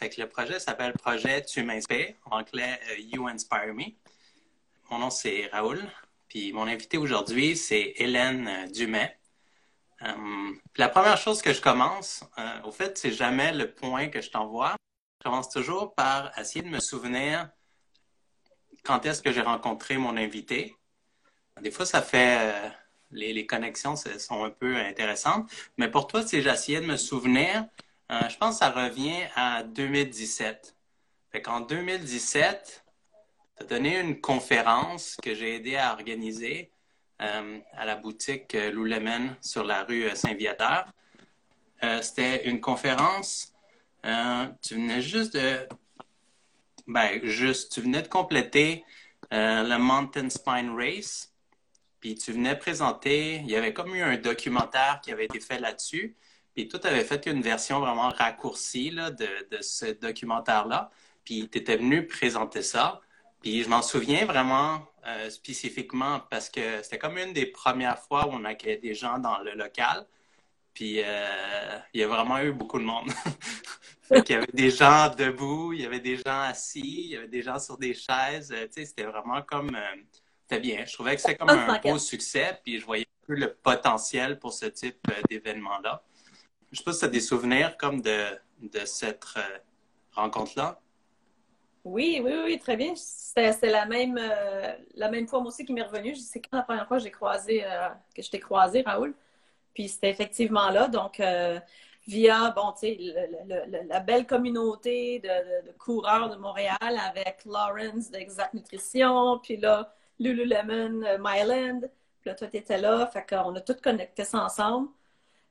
Le projet s'appelle Projet Tu m'inspires, en anglais euh, You Inspire Me. Mon nom c'est Raoul, puis mon invité aujourd'hui c'est Hélène euh, Dumais. Euh, la première chose que je commence, au fait, c'est jamais le point que je t'envoie. Je commence toujours par essayer de me souvenir quand est-ce que j'ai rencontré mon invité. Des fois, ça fait les, les, connexions sont un peu intéressantes. Mais pour toi, si j'essayais de me souvenir, euh, je pense que ça revient à 2017. Fait qu'en 2017, tu as donné une conférence que j'ai aidé à organiser euh, à la boutique euh, Loulemen sur la rue Saint-Viateur. C'était une conférence, tu venais juste de... Ben, juste, tu venais de compléter le Mountain Spine Race, puis tu venais présenter, il y avait comme eu un documentaire qui avait été fait là-dessus, puis toi, tu avais fait une version vraiment raccourcie là, de, de, ce documentaire-là. Puis tu étais venu présenter ça. Puis je m'en souviens vraiment euh, spécifiquement parce que c'était comme une des premières fois où on accueillait des gens dans le local. Puis euh, il y a vraiment eu beaucoup de monde. il y avait des gens debout, il y avait des gens assis, il y avait des gens sur des chaises. Tu sais, c'était vraiment comme... Euh, c'était bien. Je trouvais que c'était comme un beau succès. Puis je voyais un peu le potentiel pour ce type d'événement-là. Je sais pas si tu as des souvenirs comme de, de cette euh, rencontre-là. Oui, oui, oui, très bien. C'était la même, euh, la même fois, moi aussi, qui m'est revenu. C'est quand la première fois que j'ai croisé, euh, que je t'ai croisé, Raoul? Puis c'était effectivement là. Donc, via, bon, tu sais, la belle communauté de, coureurs de Montréal avec Lawrence d'Exact Nutrition, puis là, Lululemon, Myland. Puis là, toi, tu étais là. Fait qu'on a tout connecté ça ensemble.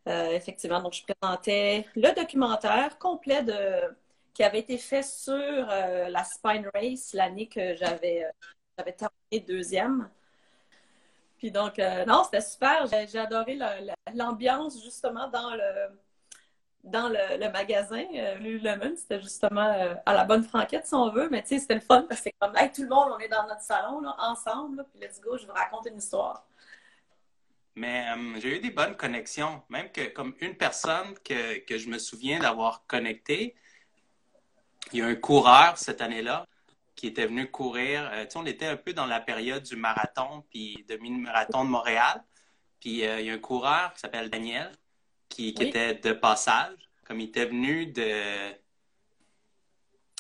Euh, effectivement, donc je présentais le documentaire complet qui avait été fait sur euh, la Spine Race l'année que j'avais euh, terminé deuxième. Puis donc, non, c'était super. J'ai adoré l'ambiance justement dans le dans le, magasin Lululemon. C'était justement à la bonne franquette, si on veut. Mais tu sais, c'était le fun parce que c'est comme, tout le monde, on est dans notre salon, là, ensemble. puis let's go, je vous raconte une histoire. Mais euh, j'ai eu des bonnes connexions, même que comme une personne que, que je me souviens d'avoir connecté, il y a un coureur cette année-là qui était venu courir. Euh, tu sais, on était un peu dans la période du marathon, puis demi-marathon de Montréal. Puis euh, il y a un coureur qui s'appelle Daniel, qui, qui était de passage, comme il était venu de,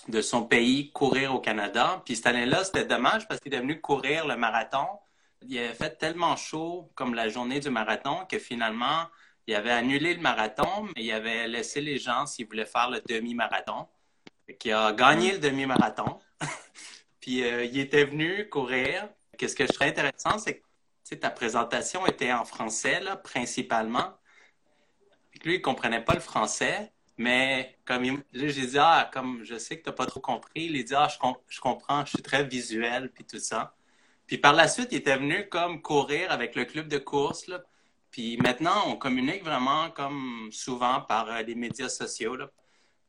de son pays courir au Canada. Puis cette année-là, c'était dommage parce qu'il est venu courir le marathon il avait fait tellement chaud comme la journée du marathon que finalement, il avait annulé le marathon, mais il avait laissé les gens s'ils voulaient faire le demi-marathon. Il a gagné le demi-marathon. Puis euh, il était venu courir. Qu'est-ce que je trouve intéressant, c'est que ta présentation était en français, là, principalement. lui, il comprenait pas le français, mais comme j'ai dit, ah, comme je sais que tu n'as pas trop compris, il dit, ah, je, je comprends, je suis très visuel, puis tout ça. Puis par la suite, il était venu comme courir avec le club de course. Là. Puis maintenant, on communique vraiment comme souvent par euh, les médias sociaux. Là.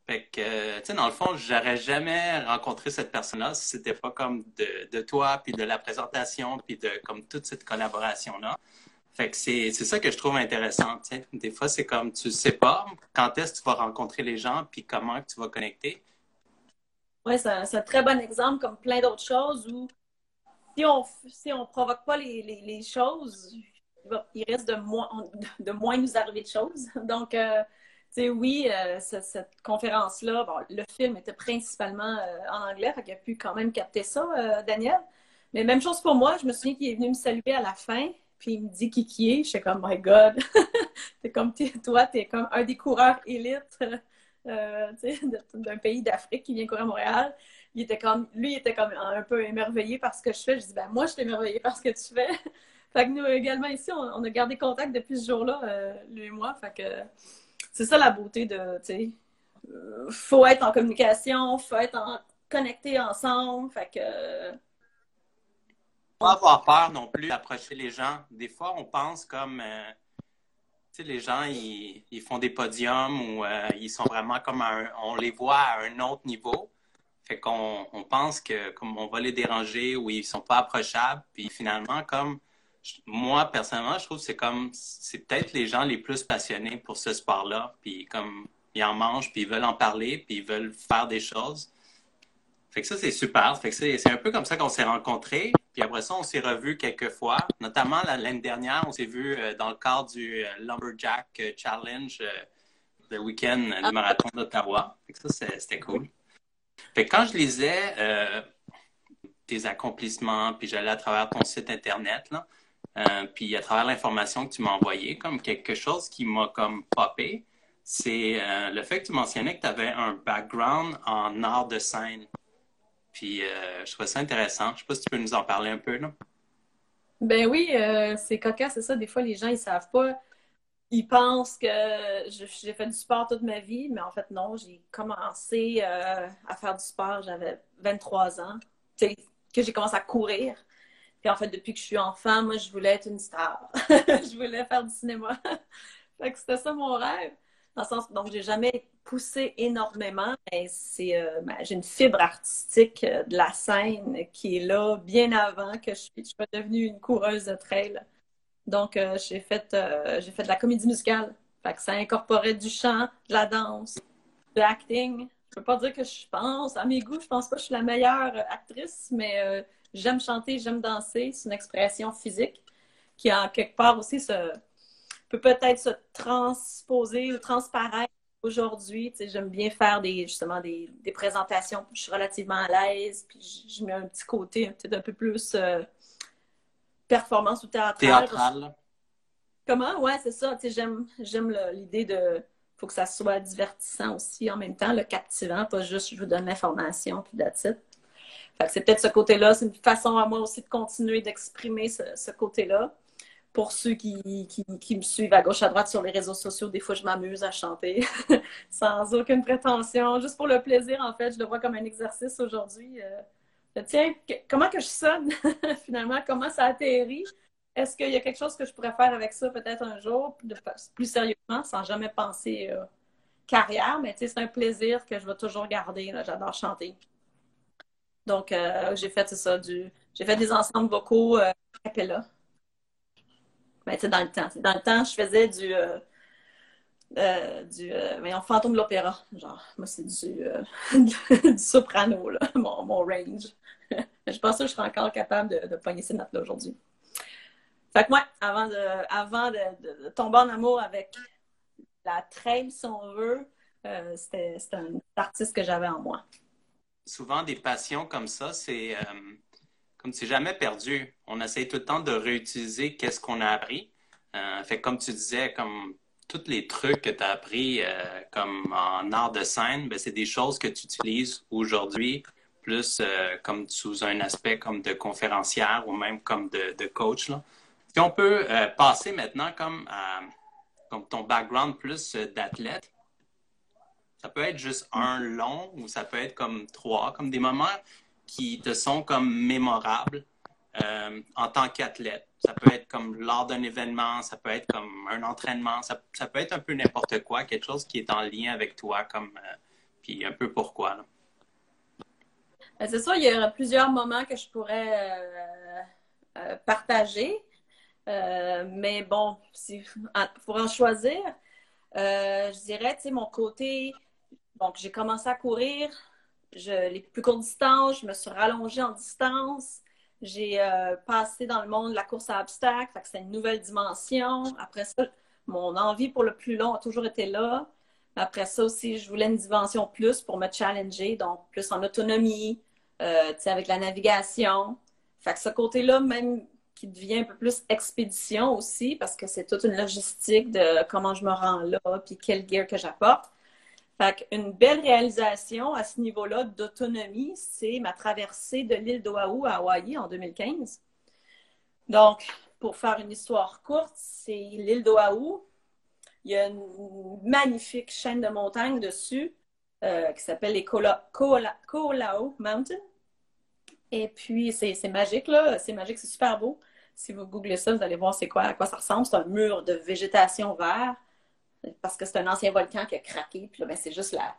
Fait que, euh, tu sais, dans le fond, j'aurais jamais rencontré cette personne-là si c'était pas comme de, toi, puis de la présentation, puis de comme toute cette collaboration-là. Fait que c'est, ça que je trouve intéressant. Des fois, c'est comme tu sais pas quand est-ce que tu vas rencontrer les gens, puis comment tu vas connecter. Oui, c'est un très bon exemple, comme plein d'autres choses où si on si on provoque pas les, les, choses, il risque de moins, de moins nous arriver de choses. Donc, euh, tu sais, oui, euh, cette, conférence-là, bon, le film était principalement euh, en anglais, fait qu'il a pu quand même capter ça, Daniel. Mais même chose pour moi, je me souviens qu'il est venu me saluer à la fin, puis il me dit qui qui est. Je suis comme, my God, c'est comme toi, tu es comme un des coureurs élites d'un pays d'Afrique qui vient courir à Montréal il était comme, lui, était comme un peu émerveillé par ce que je fais. Je dis, ben moi, je suis émerveillée par ce que tu fais. fait que nous, également, ici, on, a gardé contact depuis ce jour-là, euh, lui et moi. Fait que c'est ça la beauté de, tu sais, euh, faut être en communication, faut être en, connecté ensemble. Fait que. Pas avoir peur non plus d'approcher les gens. Des fois, on pense comme. Euh, tu sais, les gens, ils, ils, font des podiums ou ils sont vraiment comme on les voit à un autre niveau. Fait qu'on on pense que comme on va les déranger ou ils sont pas approchables, puis finalement comme moi personnellement, je trouve que c'est comme c'est peut-être les gens les plus passionnés pour ce sport-là, puis comme ils en mangent, puis ils veulent en parler, puis ils veulent faire des choses. Fait que ça, c'est super. Fait que c'est un peu comme ça qu'on s'est rencontrés. Puis après ça, on s'est revus quelques fois. Notamment l'année dernière, on s'est vus euh, dans le cadre du euh, Lumberjack euh, Challenge, le week-end du marathon d'Ottawa. Fait que ça, c'était cool. Fait quand je lisais tes accomplissements, puis j'allais à travers ton site Internet, là, puis à travers l'information que tu m'as envoyée, comme quelque chose qui m'a comme popé, c'est le fait que tu mentionnais que tu avais un background en art de scène. Puis euh, je trouvais ça intéressant. Je sais pas si tu peux nous en parler un peu, là. Ben oui, euh, c'est cocasse, c'est ça. Des fois, les gens, ils savent pas. Ils pensent que j'ai fait du sport toute ma vie, mais en fait, non. J'ai commencé euh, à faire du sport, j'avais 23 ans, que j'ai commencé à courir. Puis en fait, depuis que je suis enfant, moi, je voulais être une star. je voulais faire du cinéma. fait que c'était ça mon rêve. Dans le sens, donc, j'ai jamais poussé énormément, mais c'est, euh, j'ai une fibre artistique euh, de la scène qui est là bien avant que je, je sois devenue une coureuse de trail. Donc, euh, j'ai fait, j'ai fait de la comédie musicale. Fait ça incorporait du chant, de la danse, de l'acting. Je peux pas dire que je pense, à mes goûts, je pense pas que je suis la meilleure actrice, mais j'aime chanter, j'aime danser. C'est une expression physique qui, en quelque part aussi, se, peut peut-être se transposer ou transparaître aujourd'hui. J'aime bien faire des, justement des, présentations. Je suis relativement à l'aise. Puis je, mets un petit côté un peu plus euh, performance ou théâtral. Théâtral. Comment? Ouais, c'est ça. J'aime, j'aime l'idée de faut que ça soit divertissant aussi en même temps, le captivant, pas juste je vous donne l'information puis that's it. c'est peut-être ce côté-là, c'est une façon à moi aussi de continuer d'exprimer ce côté-là pour ceux qui, me suivent à gauche, à droite sur les réseaux sociaux, des fois, je m'amuse à chanter sans aucune prétention, juste pour le plaisir, en fait. Je le vois comme un exercice aujourd'hui. Euh, tiens, comment que je sonne finalement? Comment ça atterrit? Est-ce qu'il y a quelque chose que je pourrais faire avec ça peut-être un jour, plus sérieusement, sans jamais penser euh, carrière? Mais c'est un plaisir que je vais toujours garder. J'adore chanter. Donc, euh, j'ai fait ça, du... j'ai fait des ensembles vocaux euh, cappella ben, dans le temps. Dans le temps, je faisais du. Euh, du euh, fantôme de l'opéra. Genre, moi, c'est du, euh, soprano, là, mon, mon range. je pense que je serais encore capable de, de pogner ces notes-là aujourd'hui. Fait que avant, de, avant de, tomber en amour avec la traîne, si on veut, c'était un artiste que j'avais en moi. Souvent, des passions comme ça, c'est comme c'est jamais perdu. On essaie tout le temps de réutiliser qu'est-ce qu'on a appris. Fait comme tu disais, comme tous les trucs que tu as appris euh, comme en art de scène, ben, c'est des choses que tu utilises aujourd'hui, plus euh, comme sous un aspect comme de conférencière ou même comme de, coach. Là. Si on peut passer maintenant comme à comme ton background plus d'athlète, ça peut être juste un long ou ça peut être comme trois, comme des moments qui te sont comme mémorables euh, en tant qu'athlète. Ça peut être comme lors d'un événement, ça peut être comme un entraînement, ça, peut être un peu n'importe quoi, quelque chose qui est en lien avec toi, comme euh, puis un peu pourquoi. Ben, c'est ça, il y a plusieurs moments que je pourrais euh, partager. mais bon, pour en choisir, je dirais, tu sais, mon côté, donc j'ai commencé à courir je, les plus courtes distances, je me suis rallongée en distance. J'ai euh, passé dans le monde de la course à obstacles, fait que c'est une nouvelle dimension. Après ça, mon envie pour le plus long a toujours été là. Après ça aussi, je voulais une dimension plus pour me challenger, donc plus en autonomie, euh, avec la navigation. Fait que ce côté-là, même qui devient un peu plus expédition aussi, parce que c'est toute une logistique de comment je me rends là, puis quel gear que j'apporte. Fait une belle réalisation à ce niveau-là d'autonomie, c'est ma traversée de l'île d'Oahu à Hawaï en 2015. Donc, pour faire une histoire courte, c'est l'île d'Oahu. Il y a une magnifique chaîne de montagnes dessus euh, qui s'appelle les Ko'olau Mountain. Et puis, c'est magique, là. C'est magique, c'est super beau. Si vous googlez ça, vous allez voir c'est quoi, à quoi ça ressemble. C'est un mur de végétation vert parce que c'est un ancien volcan qui a craqué. Puis là, ben, c'est juste la,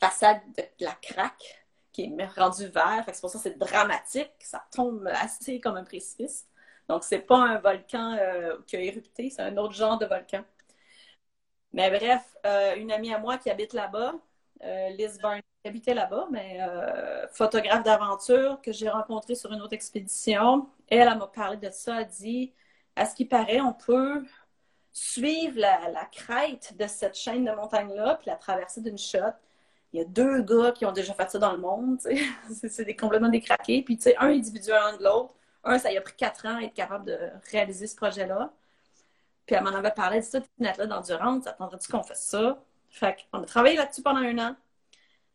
façade de la craque qui est rendue vert. C'est pour ça que c'est dramatique. Ça tombe assez comme un précipice. Donc, c'est pas un volcan euh, qui a érupté, c'est un autre genre de volcan. Mais bref, euh, une amie à moi qui habite là-bas, euh, Liz qui habitait là-bas, mais euh, photographe d'aventure que j'ai rencontrée sur une autre expédition. Elle, elle m'a parlé de ça. Elle dit, à ce qui paraît, on peut suivre la, crête de cette chaîne de montagnes-là, puis la traverser d'une shot. Il y a deux gars qui ont déjà fait ça dans le monde, c'est des, complètement décraqués. Puis, tu sais, un individuellement de l'autre. Un, ça y a pris quatre ans à être capable de réaliser ce projet-là. Puis elle m'en avait parlé, dit ça, une athlète d'endurance, attendrais-tu qu'on fasse ça? Fait qu'on a travaillé là-dessus pendant un an.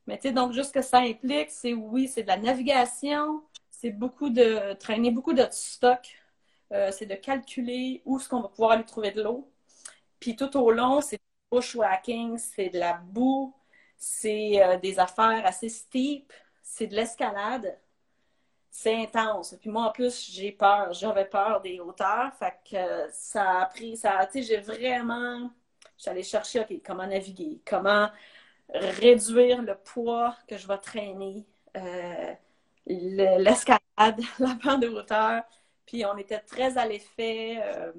Mais tu sais, donc, juste que ça implique, c'est oui, c'est de la navigation, c'est beaucoup de traîner beaucoup de stock, euh, c'est de calculer où est-ce qu'on va pouvoir aller trouver de l'eau. Puis tout au long, c'est du bushwhacking, c'est de la boue, c'est euh, des affaires assez steep, c'est de l'escalade c'est intense. Puis moi, en plus, j'ai peur. J'avais peur des hauteurs. Fait que ça a pris, ça tu sais, j'ai vraiment, j'allais chercher, OK, comment naviguer, comment réduire le poids que je vais traîner, euh, l'escalade, la pente de hauteur? Puis on était très à l'effet euh,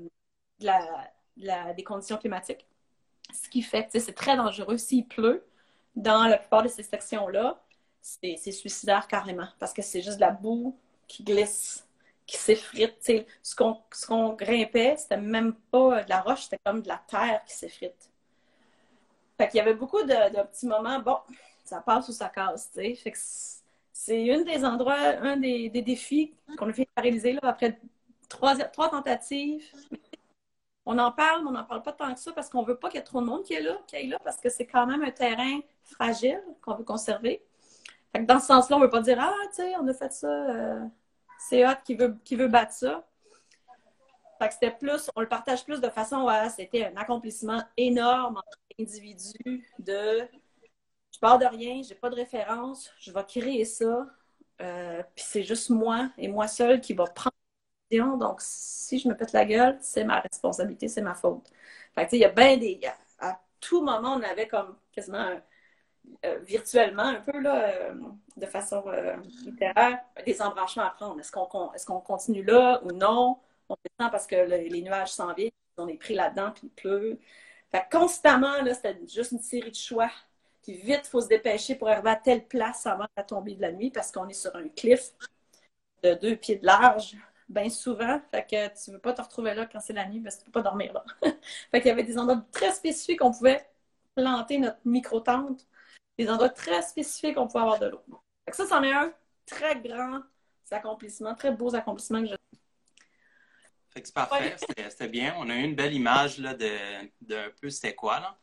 des conditions climatiques. Ce qui fait que c'est très dangereux s'il pleut dans la plupart de ces sections-là c'est suicidaire carrément parce que c'est juste de la boue qui glisse, qui s'effrite. Ce qu'on grimpait, c'était même pas de la roche, c'était comme de la terre qui s'effrite. Fait qu'il y avait beaucoup de, petits moments, bon, ça passe ou ça casse, c'est un des endroits, un des, défis qu'on a fait réaliser là, après trois, trois tentatives. On en parle, mais on n'en parle pas tant que ça parce qu'on veut pas qu'il y ait trop de monde qui est là, qui est là, parce que c'est quand même un terrain fragile qu'on veut conserver dans ce sens-là, on ne veut pas dire Ah, tu sais, on a fait ça, euh, c'est hot qui veut, qui veut battre ça. Fait que c'était plus, on le partage plus de façon à c'était un accomplissement énorme entre individus de je pars de rien, j'ai pas de référence, je vais créer ça. Euh, puis c'est juste moi et moi seul qui va prendre. Donc, si je me pète la gueule, c'est ma responsabilité, c'est ma faute. Fait que, il y a bien des. À tout moment, on avait comme quasiment un, euh, virtuellement, un peu, là, euh, de façon euh, littéraire, des embranchements à prendre. Est-ce qu'on est continue là ou non? On descend parce que les nuages s'en viennent, on est pris là-dedans, puis il pleut. Fait constamment, là, c'était juste une série de choix. Puis vite, il faut se dépêcher pour arriver à telle place avant la tombée de la nuit parce qu'on est sur un cliff de deux pieds de large, bien souvent. Fait que tu veux pas te retrouver là quand c'est la nuit parce que tu peux pas dormir là. fait qu'il y avait des endroits très spécifiques qu'on pouvait planter notre micro-tente des endroits très spécifiques qu'on pouvait avoir de l'eau. Ça, c'en est un très grand accomplissement, très beau accomplissement que je c'est parfait, c'était bien. On a eu une belle image là, de, de peu c'était quoi. Là.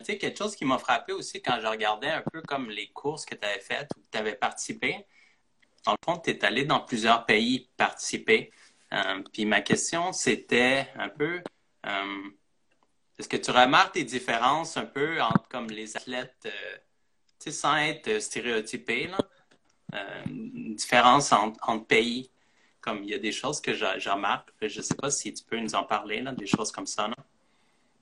Tu sais, quelque chose qui m'a frappé aussi quand je regardais un peu comme les courses que tu avais faites ou que tu avais participé. Dans le fond, tu es allé dans plusieurs pays participer. Euh, puis ma question, c'était un peu euh, est-ce que tu remarques des différences un peu entre comme les athlètes euh, sans être stéréotypé, là, euh, une différence entre, pays. Comme il y a des choses que je, remarque, je ne sais pas si tu peux nous en parler, là, des choses comme ça.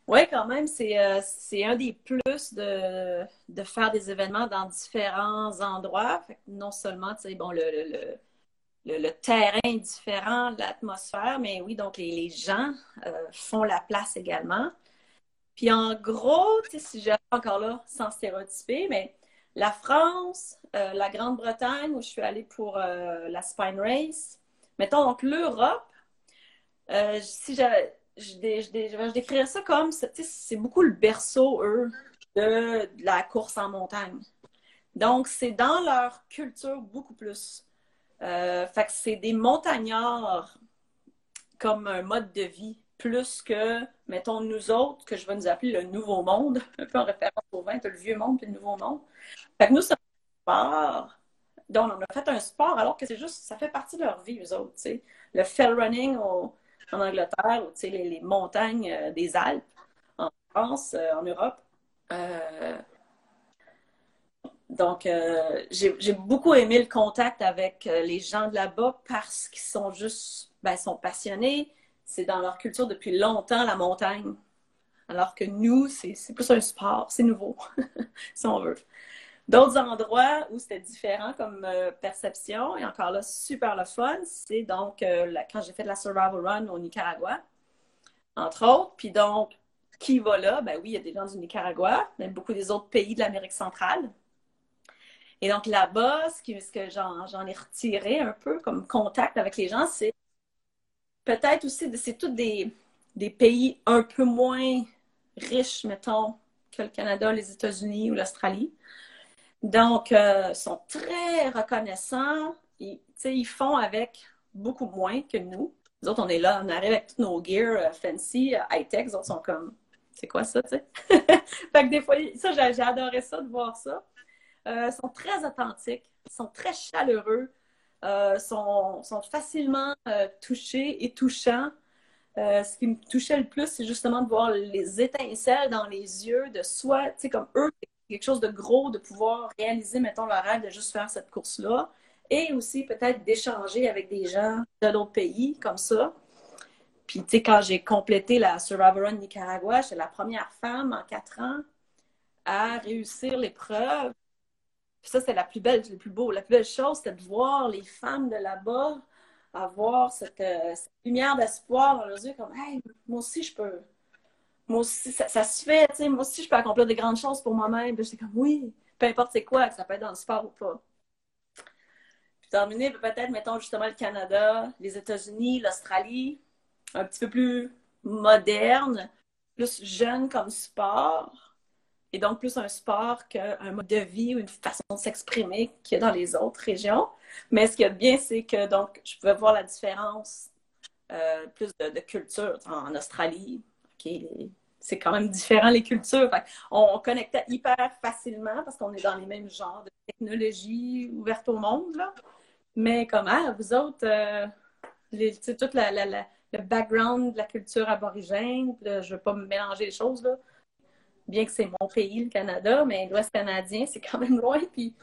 Oui, quand même, euh, c'est un des plus de, de, faire des événements dans différents endroits. non seulement, bon, le, le, le, terrain est différent, l'atmosphère, mais oui, donc les, gens euh, font la place également. Puis en gros, si j'ai encore là, sans stéréotyper, mais la France, euh, la Grande-Bretagne, où je suis allée pour euh, la Spine Race. Mettons donc l'Europe. Euh, si je, je, décrirais ça comme, c'est beaucoup le berceau, eux, de, la course en montagne. Donc, c'est dans leur culture beaucoup plus. fait que c'est des montagnards comme un mode de vie plus que, mettons, nous autres, que je vais nous appeler le nouveau monde, un peu en référence au vin, le vieux monde et le nouveau monde. Fait que nous, c'est un sport. Donc, on a fait un sport alors que c'est juste, ça fait partie de leur vie, eux autres. sais. Le fell running en Angleterre, ou les, les montagnes euh, des Alpes, en France, euh, en Europe. Euh, donc, j'ai beaucoup aimé le contact avec les gens de là-bas parce qu'ils sont juste, ben, sont passionnés. C'est dans leur culture depuis longtemps, la montagne. Alors que nous, c'est plus un sport, c'est nouveau, si on veut. D'autres endroits où c'était différent comme euh, perception, et encore là, super le fun, c'est donc euh, quand j'ai fait la Survival Run au Nicaragua, entre autres. Puis donc, qui va là? Ben oui, il y a des gens du Nicaragua, même beaucoup des autres pays de l'Amérique centrale. Et donc là-bas, ce, que j'en ai retiré un peu comme contact avec les gens, c'est peut-être aussi, c'est tous des, des pays un peu moins riches, mettons, que le Canada, les États-Unis ou l'Australie. Donc, euh, sont très reconnaissants. Ils, font avec beaucoup moins que nous. Nous autres, on est là, on arrive avec tous nos gears euh, fancy, euh, high-tech. Les autres sont comme, c'est quoi ça, tu sais? fait que des fois, ça, j'ai adoré ça, de voir ça. Ils sont très authentiques, sont très chaleureux, sont, sont, facilement touchés et touchants. ce qui me touchait le plus, c'est justement de voir les étincelles dans les yeux de soi, tu sais, comme eux, quelque chose de gros de pouvoir réaliser, mettons, le rêve de juste faire cette course-là. Et aussi peut-être d'échanger avec des gens de d'autres pays comme ça. Puis, tu sais, quand j'ai complété la Survivor Run Nicaragua, j'étais la première femme en quatre ans à réussir l'épreuve. Puis ça, c'est la plus belle, le plus beau. La plus belle chose, c'était de voir les femmes de là-bas avoir cette, euh, lumière d'espoir dans leurs yeux, comme, hey, moi aussi, je peux, moi aussi, ça, se fait, tu sais, moi aussi, je peux accomplir des grandes choses pour moi-même. J'étais comme, oui, peu importe c'est quoi, que ça peut être dans le sport ou pas. Puis terminer, peut-être, mettons, justement, le Canada, les États-Unis, l'Australie, un petit peu plus moderne, plus jeune comme sport, et donc plus un sport qu'un mode de vie ou une façon de s'exprimer qu'il y a dans les autres régions. Mais ce qui est bien, c'est que donc je pouvais voir la différence euh, plus de, de culture en Australie, c'est quand même différent les cultures. on, connectait hyper facilement parce qu'on est dans les mêmes genres de technologies ouvertes au monde. Mais comment, ah, vous autres, euh, tout le background de la culture aborigène, je ne veux pas mélanger les choses, là. bien que c'est mon pays, le Canada, mais l'Ouest canadien, c'est quand même loin. Puis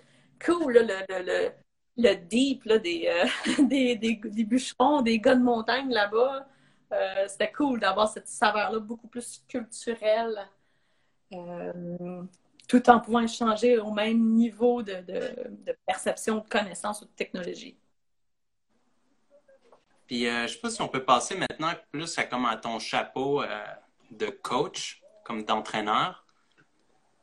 cool, le, le, deep des, euh, des, des, des, bûcherons, des gars de montagne là-bas. Euh, c'était cool d'avoir cette saveur-là beaucoup plus culturelle, euh, tout en pouvant changer au même niveau de, perception, de connaissance ou de technologie. Puis, euh, je ne sais pas si on peut passer maintenant plus à, comme ton chapeau de coach, comme d'entraîneur.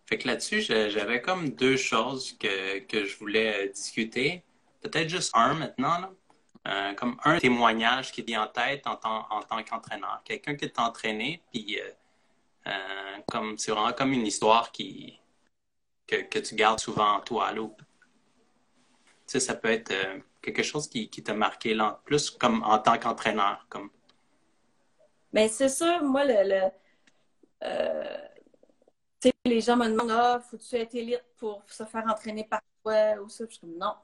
Fait que là-dessus, j'avais comme deux choses que, que je voulais discuter. Peut-être juste un maintenant. Là. Euh, comme un témoignage qui vient en tête en, tant qu'entraîneur. Quelqu'un qui t'a entraîné, puis euh, euh, comme c'est vraiment comme une histoire qui, que, tu gardes souvent en toi. Là. Tu sais, ça peut être quelque chose qui, qui t'a marqué là, plus comme en tant qu'entraîneur. Comme... Bien, c'est sûr, moi, le, les gens me demandent Ah, faut-tu être élite pour se faire entraîner par toi ou ça? Je suis comme non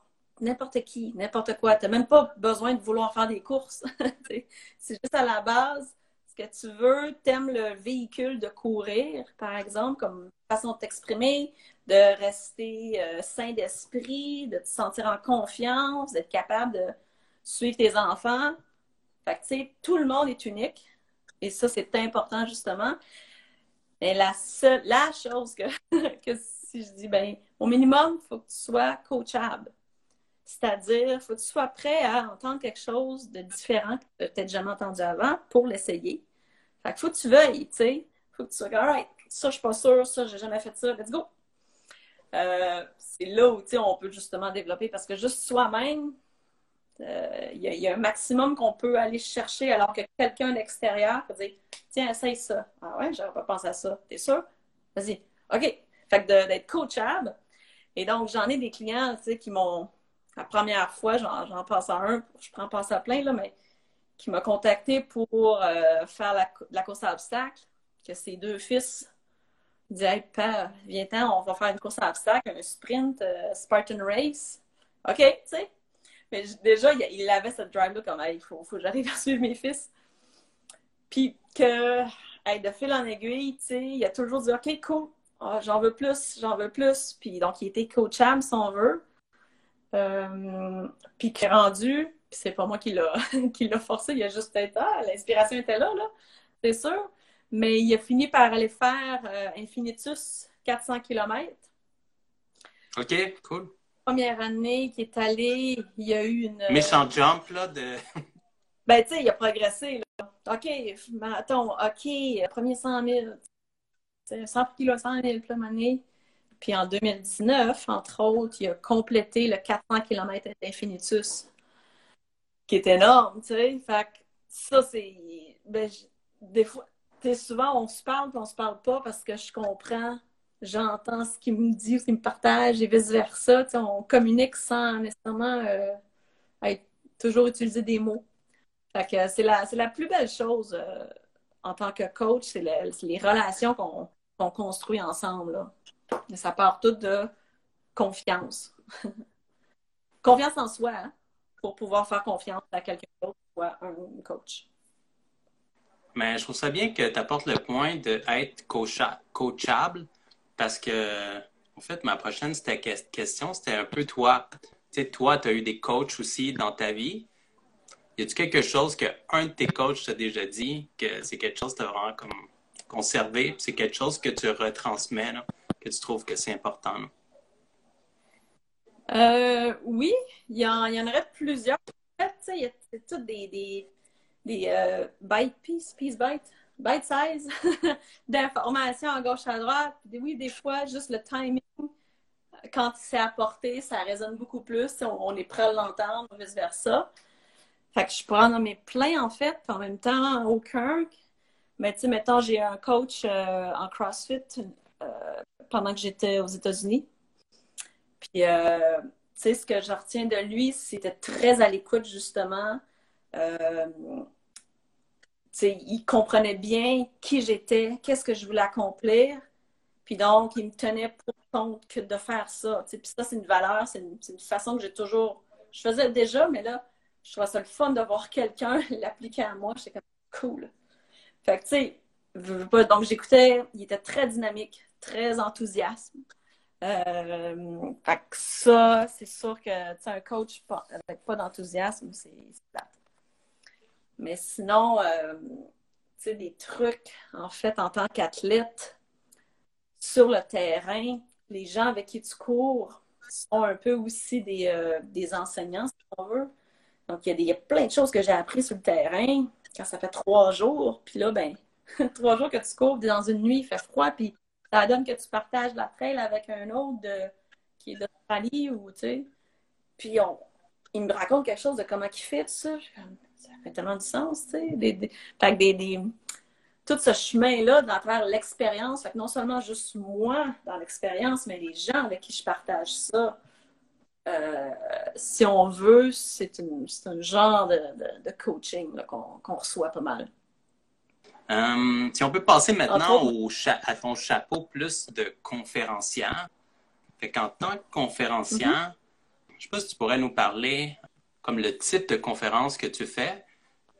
n'importe qui, n'importe quoi. Tu n'as même pas besoin de vouloir faire des courses. c'est juste à la base ce que tu veux. Tu aimes le véhicule de courir, par exemple, comme façon de t'exprimer, de rester euh, sain d'esprit, de te sentir en confiance, d'être capable de suivre tes enfants. Fait que, tu sais, tout le monde est unique. Et ça, c'est important, justement. Mais la seule, la chose que, que si je dis, ben, au minimum, il faut que tu sois coachable. C'est-à-dire, il faut que tu sois prêt à entendre quelque chose de différent que tu n'as peut-être jamais entendu avant pour l'essayer. Fait qu'il faut que tu veuilles, tu sais. faut que tu sois comme, ça, je suis pas sûre, ça, j'ai jamais fait ça, let's go. Euh, c'est là où, tu sais, on peut justement développer parce que juste soi-même, euh, il y, a un maximum qu'on peut aller chercher alors que quelqu'un d'extérieur peut dire, tiens, essaye ça. Ah ouais, j'aurais pas pensé à ça. T'es sûr? Vas-y. OK. Fait que d'être coachable. Et donc, j'en ai des clients, tu sais, qui m'ont la première fois, j'en passe à un, je prends pas à plein, là, mais qui m'a contacté pour euh, faire la, course à obstacles, que ses deux fils disaient Hey, père, viens-t'en, on va faire une course à obstacles, un sprint, euh, Spartan Race. OK, tu sais. Mais déjà, il, avait cette drive-là comme il faut, faut que j'arrive à suivre mes fils. Puis que, de fil en aiguille, tu sais, il a toujours dit OK, cool, ah, j'en veux plus, j'en veux plus. Puis donc, il était coachable, si on veut. Euh, puis qui est rendu, c'est pas moi qui l'a, forcé, il a juste été ah, l'inspiration était là, là, c'est sûr. Mais il a fini par aller faire euh, Infinitus 400 km. OK, cool. Première année qui est allé, il y a eu une. Méchant jump, là, de. ben, tu sais, il a progressé, là. OK, attends, OK, premier 100 000. 100 kilos, 100 000 année. Puis en 2019, entre autres, il a complété le 400 km d'Infinitus, qui est énorme, tu sais. Fait que ça, c'est. Ben, des fois, souvent, on se parle, puis on se parle pas parce que je comprends, j'entends ce qu'il me dit, ce qu'il me partage, et vice-versa. On communique sans nécessairement euh, être, toujours utiliser des mots. Fait que c'est la, la plus belle chose euh, en tant que coach, c'est les relations qu'on construit ensemble. Là. Ça part tout de confiance. confiance en soi, hein, pour pouvoir faire confiance à quelqu'un d'autre, soit un coach. Mais je trouve ça bien que tu apportes le point d'être coachable parce que, en fait, ma prochaine question, c'était un peu toi. Tu sais, toi, tu as eu des coachs aussi dans ta vie. Y a-tu quelque chose que un de tes coachs t'a déjà dit que c'est quelque chose que tu as vraiment comme conservé, c'est quelque chose que tu retransmets, tu trouves que c'est important? Euh, oui, il y, en, y en aurait plusieurs. Il y a toutes des des euh, bite piece, piece bite, bite size d'informations à gauche à droite. oui, des fois, juste le timing, quand c'est apporté, ça résonne beaucoup plus. On, est prêt à l'entendre, vice-versa. Fait que je pourrais en nommer plein, en fait, en même temps, aucun. Mais tu sais, mettons, j'ai un coach euh, en CrossFit pendant que j'étais aux États-Unis. Puis, euh, tu sais, ce que je retiens de lui, c'était très à l'écoute, justement il comprenait bien qui j'étais, qu'est-ce que je voulais accomplir. Puis donc, il me tenait pour compte que de faire ça. Puis ça, c'est une valeur, c'est une, façon que j'ai toujours. Je faisais déjà, mais là, je trouvais ça le fun de voir quelqu'un l'appliquer à moi. J'étais comme cool. Fait que, tu sais, donc j'écoutais, il était très dynamique, très enthousiaste. Euh, fait ça, c'est sûr que, un coach avec pas d'enthousiasme, c'est. Mais sinon, euh, tu sais, des trucs, en fait, en tant qu'athlète, sur le terrain, les gens avec qui tu cours sont un peu aussi des, euh, enseignants, si on veut. Donc, il y, a plein de choses que j'ai appris sur le terrain quand ça fait trois jours. Puis là, ben, trois jours que tu cours dans une nuit, il fait froid, puis ça donne que tu partages la trail avec un autre de, qui est d'Australie ou, tu sais. Puis on, il me raconte quelque chose de comment il fait tout ça fait tellement du sens, tu sais. Des, des, tout ce chemin-là à travers l'expérience, fait que non seulement juste moi dans l'expérience, mais les gens avec qui je partage ça, euh, si on veut, c'est un genre de, coaching qu'on reçoit pas mal. Euh, si on peut passer maintenant au à ton chapeau plus de conférenciant. Fait qu'en tant que conférenciant, mm-hmm. je ne sais pas si tu pourrais nous parler comme le type de conférence que tu fais,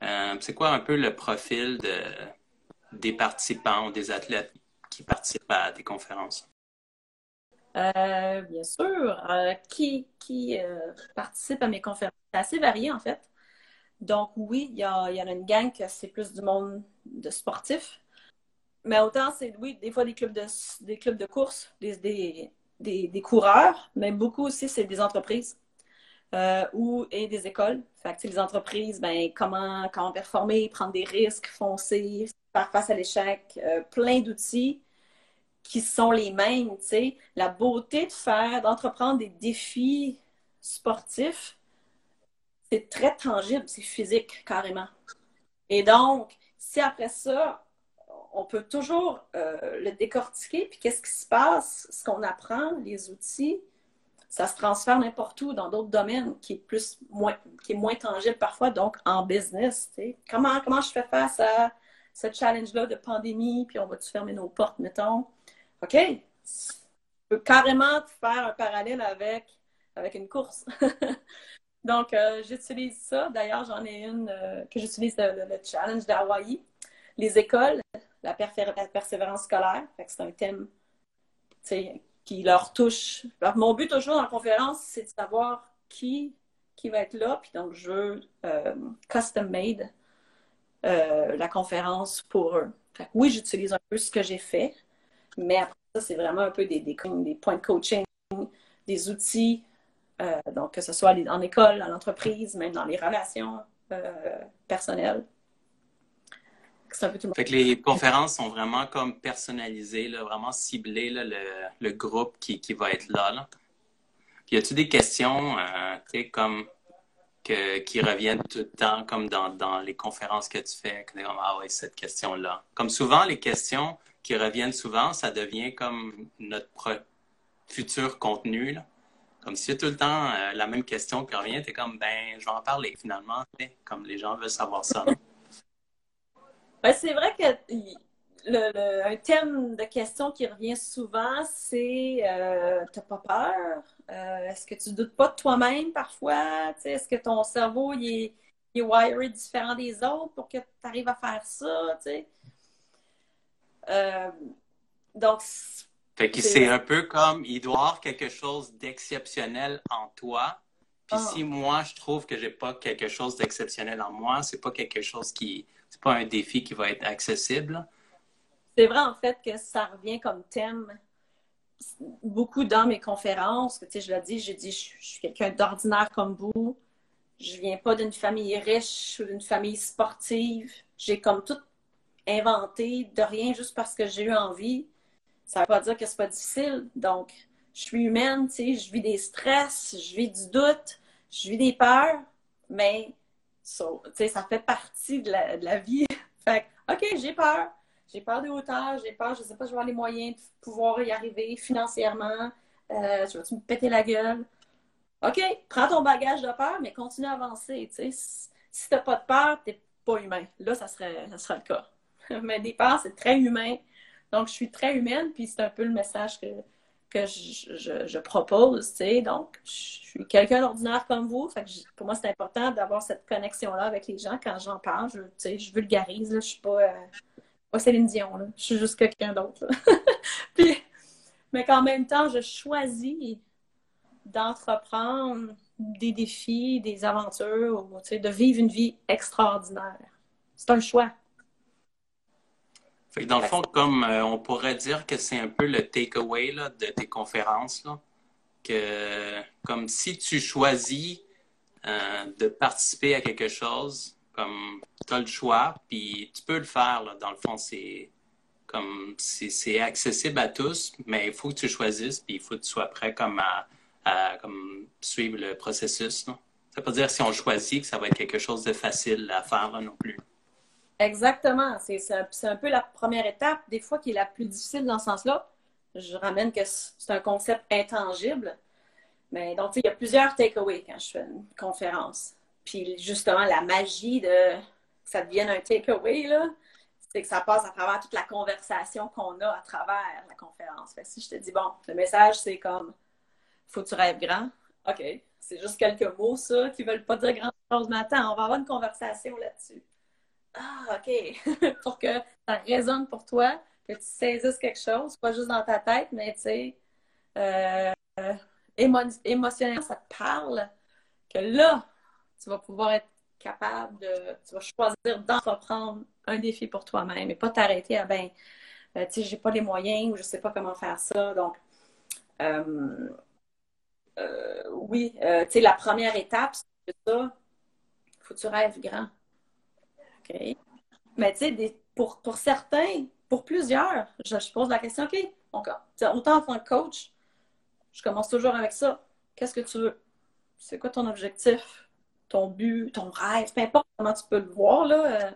euh, c'est quoi un peu le profil de, des participants ou des athlètes qui participent à des conférences? Euh, bien sûr. Euh, qui qui participe à mes conférences? C'est assez varié, en fait. Donc, oui, il y en a une gang que c'est plus du monde de sportifs. Mais autant, c'est, oui, des fois des clubs de, des clubs de course, des, des, des coureurs, mais beaucoup aussi, c'est des entreprises. Euh, ou et des écoles. Les entreprises, ben, comment, comment performer, prendre des risques, foncer, faire face à l'échec, euh, plein d'outils qui sont les mêmes. La beauté de faire, d'entreprendre des défis sportifs, c'est très tangible, c'est physique carrément. Et donc, si après ça, on peut toujours euh, le décortiquer, puis qu'est-ce qui se passe, ce qu'on apprend, les outils, ça se transfère n'importe où dans d'autres domaines qui est plus moins qui est moins tangible parfois donc en business comment comment je fais face à ce challenge là de pandémie puis on va-tu fermer nos portes mettons? Ok? Je peux carrément faire un parallèle avec avec une course donc euh, j'utilise ça d'ailleurs j'en ai une euh, que j'utilise le, challenge d'Hawaii les écoles la, persévérance scolaire c'est un thème qui leur touche. mon but toujours dans la conférence, c'est de savoir qui, qui va être là. Puis donc, je veux euh, custom made euh, la conférence pour eux. oui, j'utilise un peu ce que j'ai fait, mais après ça, c'est vraiment un peu des, des, points de coaching, des outils, euh, donc que ce soit en école, en entreprise, même dans les relations personnelles. c'est un peu tout le monde. Fait que les conférences sont vraiment comme personnalisées, vraiment ciblées, le, le groupe qui, qui va être là. y a-tu des questions, euh, comme que, qui reviennent tout le temps, comme dans, dans les conférences que tu fais, comme, ah ouais, cette question-là. Comme souvent, les questions qui reviennent souvent, ça devient comme notre futur contenu, là. Comme si tout le temps euh, la même question qui revient, t'es comme, ben, je vais en parler finalement, comme les gens veulent savoir ça. Ben, c'est vrai que le, un thème de question qui revient souvent, c'est euh, t'as pas peur? Euh, est-ce que tu doutes pas de toi-même parfois? Tu sais, est-ce que ton cerveau il est, il différent des autres pour que tu arrives à faire ça? Tu sais? Euh, donc, Fait que C'est- un peu comme, il doit y avoir quelque chose d'exceptionnel en toi. Puis Ah. si moi, je trouve que j'ai pas quelque chose d'exceptionnel en moi, c'est pas quelque chose qui, c'est pas un défi qui va être accessible. c'est vrai en fait que ça revient comme thème beaucoup dans mes conférences. Tu sais, je l'ai dit, j'ai dit, je, je suis quelqu'un d'ordinaire comme vous. Je viens pas d'une famille riche ou d'une famille sportive. J'ai comme tout inventé de rien juste parce que j'ai eu envie. Ça veut pas dire que c'est pas difficile. Donc, je suis humaine, tu sais, je vis des stress, je vis du doute, je vis des peurs, mais tu ça fait partie de la, vie. Fait que, OK, j'ai peur. J'ai peur des hauteurs, j'ai peur, je sais pas, je vais avoir les moyens de pouvoir y arriver financièrement. Euh, je vais-tu me péter la gueule? OK, prends ton bagage de peur, mais continue à avancer. Tu. Si, si t'as pas de peur, t'es pas humain. Là, ça serait, ça serait le cas. mais des peurs, c'est très humain. Donc, je suis très humaine, puis c'est un peu le message que, que je, propose, tu sais. Donc, je suis quelqu'un d'ordinaire comme vous. Fait pour moi, c'est important d'avoir cette connexion-là avec les gens quand j'en parle. Je, tu sais, je vulgarise. Je suis pas, euh, pas Céline Dion. Je suis juste quelqu'un d'autre, mais qu'en même temps, je choisis d'entreprendre des défis, des aventures, ou, de vivre une vie extraordinaire. C'est un choix. Fait que dans le fond, comme euh, on pourrait dire que c'est un peu le takeaway de tes conférences, là, que comme si tu choisis euh, de participer à quelque chose, comme tu as le choix, puis tu peux le faire. Là, dans le fond, c'est comme c'est c'est accessible à tous, mais il faut que tu choisisses, puis il faut que tu sois prêt comme à, à comme suivre le processus. Là. Ça veut pas dire si on choisit que ça va être quelque chose de facile à faire là, non plus. Exactement. C'est c'est un, peu la première étape, des fois, qui est la plus difficile dans ce sens-là. Je ramène que c'est un concept intangible. Mais donc, il y a plusieurs takeaways quand je fais une conférence. Puis justement, la magie de que ça devienne un takeaway, là, c'est que ça passe à travers toute la conversation qu'on a à travers la conférence. Si je te dis, bon, le message, c'est comme faut que tu rêves grand. OK. C'est juste quelques mots, ça, qui veulent pas dire grand-chose. Mais attends, on va avoir une conversation là-dessus. Ah, OK. pour que ça résonne pour toi, que tu saisisses quelque chose, pas juste dans ta tête, mais tu sais, euh, émo- émotionnellement, ça te parle, que là, tu vas pouvoir être capable de, tu vas choisir d'entreprendre un défi pour toi-même et pas t'arrêter à, ben, euh, tu sais, j'ai pas les moyens ou je sais pas comment faire ça. Donc, euh, euh, oui, euh, tu sais, la première étape, c'est ça, faut que tu rêves grand. OK. Mais tu sais, pour, pour certains, pour plusieurs, je, pose la question, OK, sais, autant en tant que coach, je commence toujours avec ça. Qu'est-ce que tu veux? C'est quoi ton objectif? Ton but, ton rêve? Peu importe comment tu peux le voir, là. euh,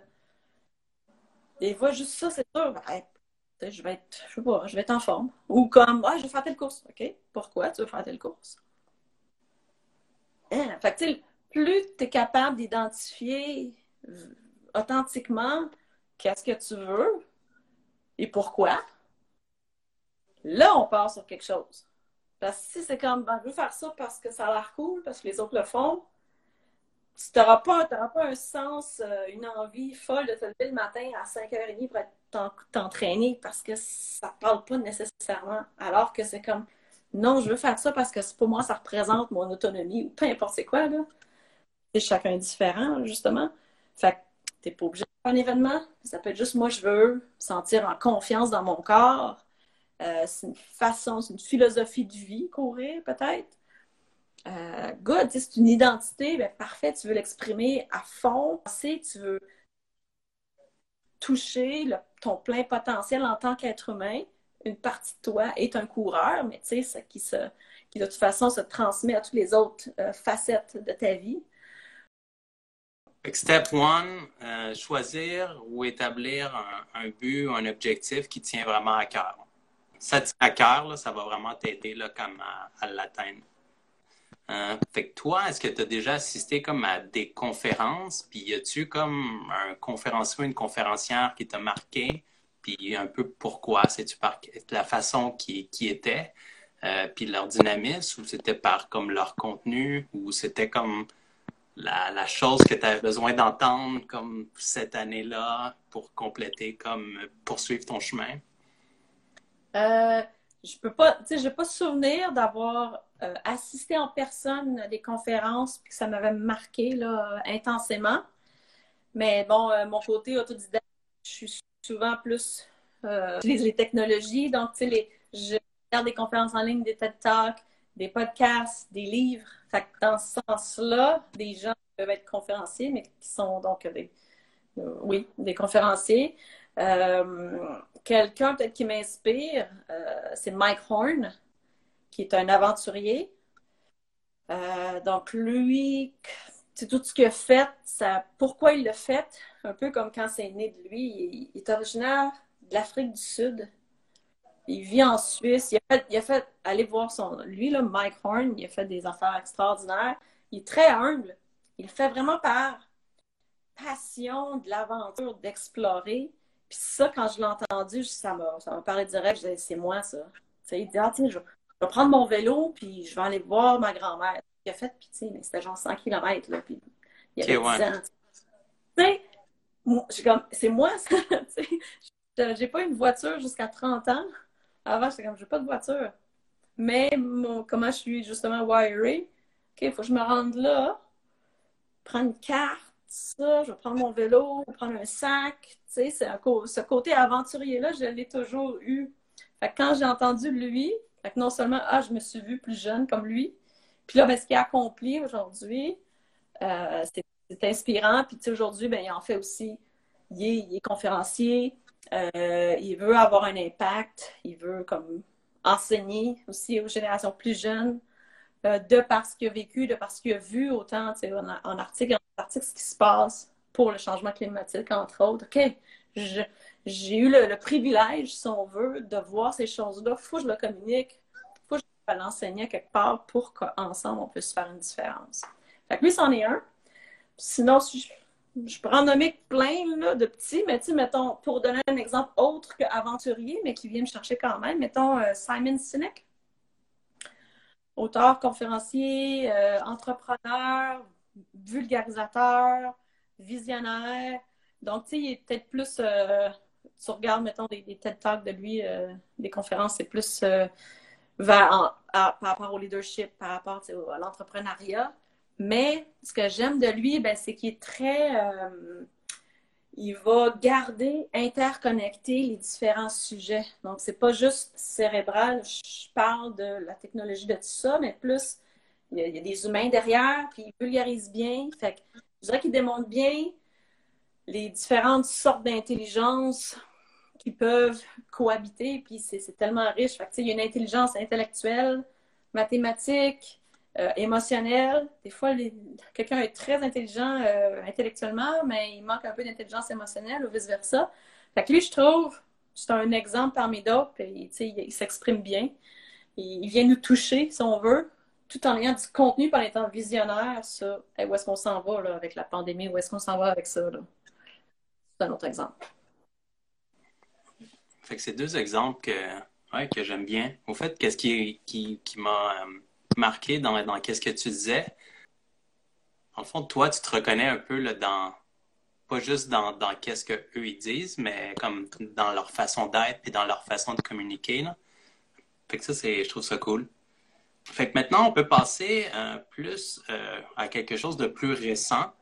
des fois, juste ça, c'est sûr. ben, je vais être, je sais pas, je vais être en forme. Ou comme, ah, je vais faire telle course. OK, pourquoi tu veux faire telle course? Hein? Fait que, plus tu es capable d'identifier authentiquement qu'est-ce que tu veux et pourquoi, là, on part sur quelque chose. Parce que si c'est comme, ben, je veux faire ça parce que ça a l'air cool, parce que les autres le font, tu n'auras pas, un sens, euh, une envie folle de te lever le matin à 5h30 pour t'entraîner parce que ça ne parle pas nécessairement. Alors que c'est comme, non, je veux faire ça parce que pour moi, ça représente mon autonomie ou peu importe c'est quoi. C'est chacun différent, justement. Fait t'es pas obligé de faire un événement. Ça peut être juste, moi, je veux me sentir en confiance dans mon corps. Euh, c'est une façon, c'est une philosophie de vie, courir, peut-être. Euh, good, c'est une identité, ben, parfait, tu veux l'exprimer à fond, tu veux toucher ton plein potentiel en tant qu'être humain. Une partie de toi est un coureur, mais tu sais, qui, se, qui de toute façon se transmet à toutes les autres euh, facettes de ta vie. Step one, euh, choisir ou établir un, un, but, un objectif qui tient vraiment à cœur. Ça tient à cœur, ça va vraiment t'aider à, l'atteindre. Euh, fait que toi, est-ce que tu as déjà assisté comme à des conférences? Puis y a-tu comme un conférencier ou une conférencière qui t'a marqué? Puis un peu pourquoi? C'est-tu par la façon qui, qui était? Euh, puis leur dynamisme? Ou c'était par comme leur contenu? Ou c'était comme la, chose que tu avais besoin d'entendre comme cette année-là pour compléter, comme poursuivre ton chemin? Euh, je peux pas, tu sais, je pas souvenir d'avoir euh, assisté en personne à des conférences puis que ça m'avait marqué là, intensément. Mais bon, euh, mon côté autodidacte, je suis souvent plus euh, les technologies. Donc, tu sais, je regarde des conférences en ligne, des TED Talks, des podcasts, des livres. Dans ce sens-là, des gens peuvent être conférenciers, mais qui sont donc des, oui, des conférenciers. Euh, quelqu'un peut-être qui m'inspire, euh, c'est Mike Horn, qui est un aventurier. Euh, donc lui, c'est tout ce qu'il a fait, pourquoi il l'a fait, un peu comme quand c'est né de lui. Il, est originaire de l'Afrique du Sud. Il vit en Suisse. Il a fait, il a fait aller voir son. Lui, là, Mike Horn, il a fait des affaires extraordinaires. Il est très humble. Il le fait vraiment par passion de l'aventure, d'explorer. Puis ça, quand je l'ai entendu, ça m'a, ça m'a parlé direct. Je disais, c'est moi, ça. il dit, ah, tiens, je, vais prendre mon vélo, puis je vais aller voir ma grand-mère. Il a fait, puis tu mais c'était genre 100 km, là, puis il y avait okay, 10 ans. Tu sais, c'est moi, ça. j'ai pas une voiture jusqu'à 30 ans. Avant, j'étais comme, j'ai pas de voiture. Mais comment je suis justement wirée, OK, il faut que je me rende là, prendre une carte, ça, je vais prendre mon vélo, prendre un sac. Tu sais, ce côté aventurier-là, je l'ai toujours eu. Fait quand j'ai entendu lui, non seulement, ah, je me suis vue plus jeune comme lui, puis là, ben, ce qu'il a accompli aujourd'hui, euh, c'est inspirant. Puis aujourd'hui, ben, il en fait aussi, il est, conférencier, euh, il veut avoir un impact, il veut comme enseigner aussi aux générations plus jeunes. Euh, de parce qu'il a vécu, de parce qu'il a vu autant en, en article, en article ce qui se passe pour le changement climatique, entre autres. OK, j'ai eu le, privilège, si on veut, de voir ces choses-là. Faut que je le communique. Faut que je l'enseigne quelque part pour qu'ensemble, on puisse faire une différence. Fait que lui, c'en est un. Sinon, je, je en nommer plein de petits, mais mettons, pour donner un exemple autre qu'aventurier, mais qui vient me chercher quand même, mettons euh, Simon Sinek auteur, conférencier, euh, entrepreneur, vulgarisateur, visionnaire. Donc, tu sais, il est peut-être plus. Euh, tu regardes, mettons, des, TED Talks de lui, euh, des conférences, c'est plus vers, par rapport au leadership, par rapport à l'entrepreneuriat. Mais ce que j'aime de lui, ben, c'est qu'il est très il va garder interconnecter les différents sujets. Donc, c'est pas juste cérébral. Je parle de la technologie de tout ça, mais plus, il y a, des humains derrière, puis il vulgarise bien. Fait que, je dirais qu'il démontre bien les différentes sortes d'intelligence qui peuvent cohabiter, puis c'est tellement riche. Il y a une intelligence intellectuelle, mathématique, euh, émotionnel. Des fois, quelqu'un est très intelligent euh, intellectuellement, mais il manque un peu d'intelligence émotionnelle ou vice-versa. Fait que lui, je trouve, c'est un exemple parmi d'autres, il, s'exprime bien. Il, vient nous toucher, si on veut, tout en ayant du contenu, par étant visionnaire, ça. où est-ce qu'on s'en va là, avec la pandémie? Où est-ce qu'on s'en va avec ça? C'est un autre exemple. Fait que c'est deux exemples que, que j'aime bien. Au fait, qu'est-ce qui, qui, qui m'a euh, marqué dans, dans qu'est-ce que tu disais. En fond, toi, tu te reconnais un peu là, dans, pas juste dans, dans qu'est-ce qu'eux ils disent, mais comme dans leur façon d'être et dans leur façon de communiquer. Là. Fait que ça, c'est, je trouve ça cool. Fait que maintenant, on peut passer euh, plus euh, à quelque chose de plus récent.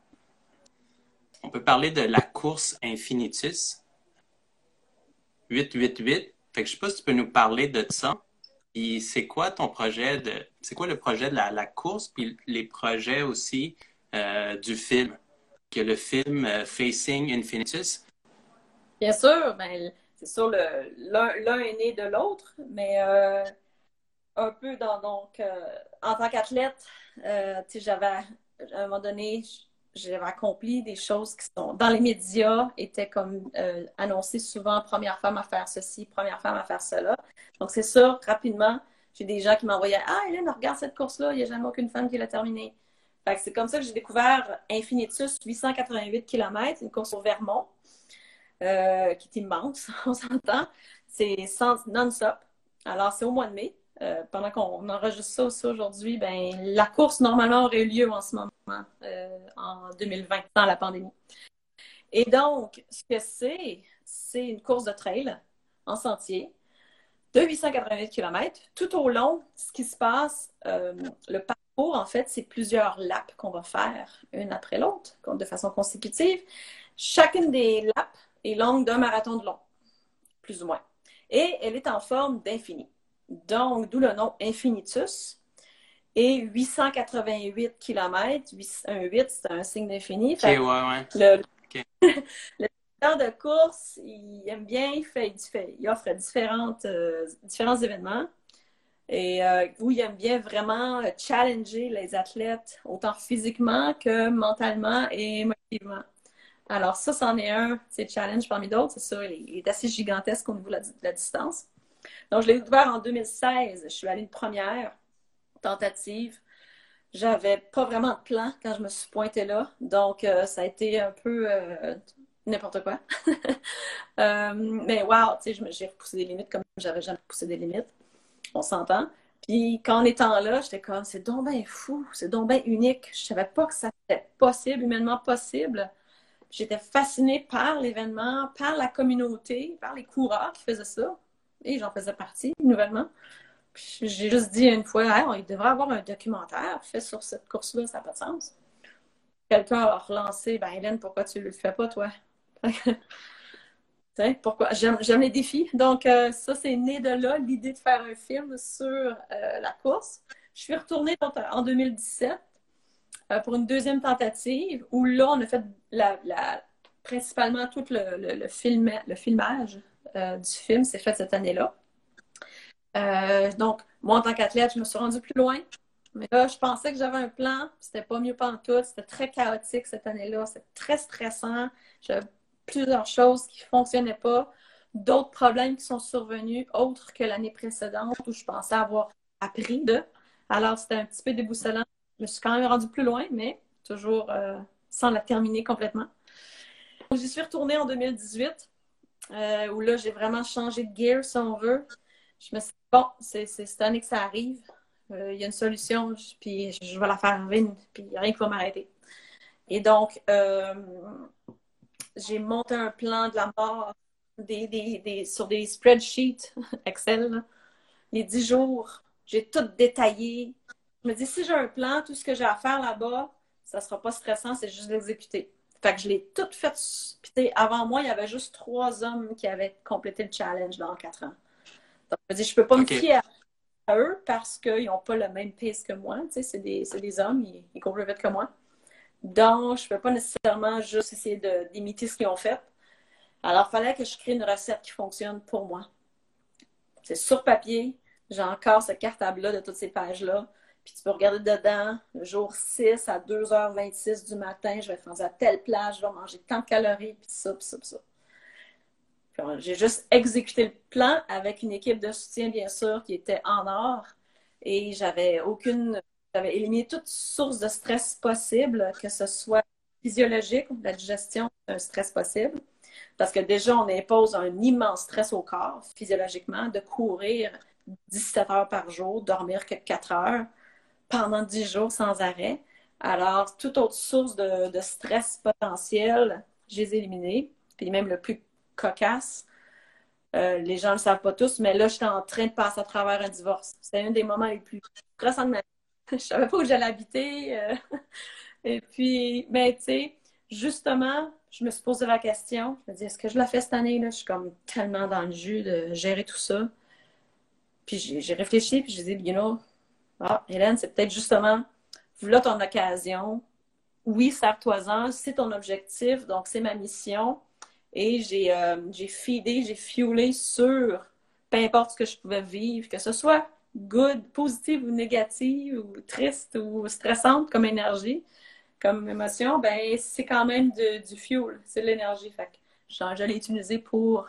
On peut parler de la course Infinitus 888. Fait que je sais pas si tu peux nous parler de ça c'est quoi ton projet de. C'est quoi le projet de la, course, puis les projets aussi euh, du film? Que le film euh, Facing Infinitus? Bien sûr, ben, c'est sûr, l'un est né de l'autre, mais euh, un peu donc, en tant qu'athlète, j'avais, à un moment donné, j'avais accompli des choses qui sont dans les médias, étaient comme annoncées souvent, première femme à faire ceci, première femme à faire cela. Donc, c'est sûr, rapidement, j'ai des gens qui m'envoyaient Ah, Hélène, regarde cette course-là, il n'y a jamais aucune femme qui l'a terminée. c'est comme ça que j'ai découvert Infinitus 888 km, une course au Vermont. Euh, qui est immense, on s'entend. C'est non-stop. Alors, c'est au mois de mai. Euh, pendant qu'on enregistre ça aussi aujourd'hui, ben, la course normalement aurait eu lieu en ce moment, euh, en 2020, dans la pandémie. Et donc, ce que c'est, c'est une course de trail en sentier de 888 km. Tout au long, ce qui se passe, le parcours, en fait, c'est plusieurs laps qu'on va faire, une après l'autre, de façon consécutive. Chacune des laps est longue d'un marathon de long, plus ou moins. Et elle est en forme d'infini. Donc, d'où le nom infinitus. Et 888 km, un 8, c'est un signe d'infini. OK, ouais, ouais. Le, de course, il aime bien, il, fait, il, offre différentes, euh, différents événements et euh, où il aime bien vraiment challenger les athlètes, autant physiquement que mentalement et émotivement. Alors, ça, c'en est un, c'est challenge parmi d'autres. C'est ça, il est assez gigantesque au niveau de la, distance. Donc, je l'ai ouvert en 2016. Je suis allée une première tentative. J'avais pas vraiment de plan quand je me suis pointée là. Donc, euh, ça a été un peu euh, n'importe quoi. Euh, mais wow, tu sais, j'ai repoussé des limites comme j'avais jamais repoussé des limites. On s'entend. Puis quand en étant là, j'étais comme, c'est donc bien fou, c'est donc bien unique. Je savais pas que ça était possible, humainement possible. J'étais fascinée par l'événement, par la communauté, par les coureurs qui faisaient ça. Et j'en faisais partie, nouvellement. J'ai juste dit une fois, il devrait avoir un documentaire fait sur cette course-là, ça n'a pas de sens. Quelqu'un a relancé, ben Hélène, pourquoi tu ne le fais pas, toi? pourquoi? J'aime les défis. Donc, euh, ça, c'est né de là, l'idée de faire un film sur euh, la course. Je suis retournée en 2017 euh, pour une deuxième tentative où là, on a fait principalement tout le, film, le filmage euh, du film s'est fait cette année-là. Euh, donc, moi, en tant qu'athlète, je me suis rendue plus loin. Mais là, je pensais que j'avais un plan. C'était pas mieux tout. C'était très chaotique cette année-là. C'était très stressant. J'avais plusieurs choses qui fonctionnaient pas. D'autres problèmes qui sont survenus, autres que l'année précédente où je pensais avoir appris de. Alors, c'était un petit peu déboussolant je me suis quand même rendue plus loin, mais toujours euh, sans la terminer complètement. J'y suis retournée en 2018, euh, où là, j'ai vraiment changé de gear, si on veut. Je me suis dit, bon, c'est cette année que ça arrive. Euh, il y a une solution, puis je vais la faire arriver, puis rien qui va m'arrêter. Et donc, j'ai monté un plan de la mort sur des spreadsheets Excel. Les dix jours, j'ai tout détaillé, je me dis, si j'ai un plan, tout ce que j'ai à faire là-bas, ça sera pas stressant, c'est juste l'exécuter. Fait que je l'ai tout fait. Puis avant moi, il y avait juste trois hommes qui avaient complété le challenge dans quatre ans. Donc, je me dis, je peux pas me fier à, eux parce qu'ils n'ont pas le même pace que moi. Tu sais, c'est des, des, hommes, ils, ils courent plus vite que moi. Donc, je ne peux pas nécessairement juste essayer d'imiter ce qu'ils ont fait. Alors, il fallait que je crée une recette qui fonctionne pour moi. C'est sur papier. J'ai encore cette cartable-là de toutes ces pages-là. Puis tu peux regarder dedans, le jour 6 à 2h26 du matin, je vais faire à telle plage, je vais manger tant de calories, puis ça, puis ça, puis ça. J'ai juste exécuté le plan avec une équipe de soutien, bien sûr, qui était en or. Et j'avais aucune. J'avais éliminé toute source de stress possible, que ce soit physiologique ou la digestion, un stress possible. Parce que déjà, on impose un immense stress au corps, physiologiquement, de courir 17 heures par jour, dormir que 4 heures pendant 10 jours sans arrêt. Alors, toute autre source de, stress potentiel, je les ai éliminées. Puis même le plus cocasse, euh, les gens ne le savent pas tous, mais là, j'étais en train de passer à travers un divorce. C'était un des moments les plus stressants de ma vie. Je savais pas où j'allais habiter. Euh. Et puis, ben, tu sais, justement, je me suis posé la question. Je me dis, est-ce que je la fais cette année? Là? Je suis comme tellement dans le jus de gérer tout ça. Puis j'ai réfléchi, puis je dit, you know, ah, Hélène, c'est peut-être justement, voilà ton occasion. Oui, serre-toi-en, c'est ton objectif, donc c'est ma mission. Et j'ai euh, j'ai feedé, j'ai fuelé sur peu importe ce que je pouvais vivre, que ce soit good, positive ou négative, ou triste ou stressante comme énergie, comme émotion, ben c'est quand même du fuel, c'est de l'énergie. Fait que je, l'ai utilisé pour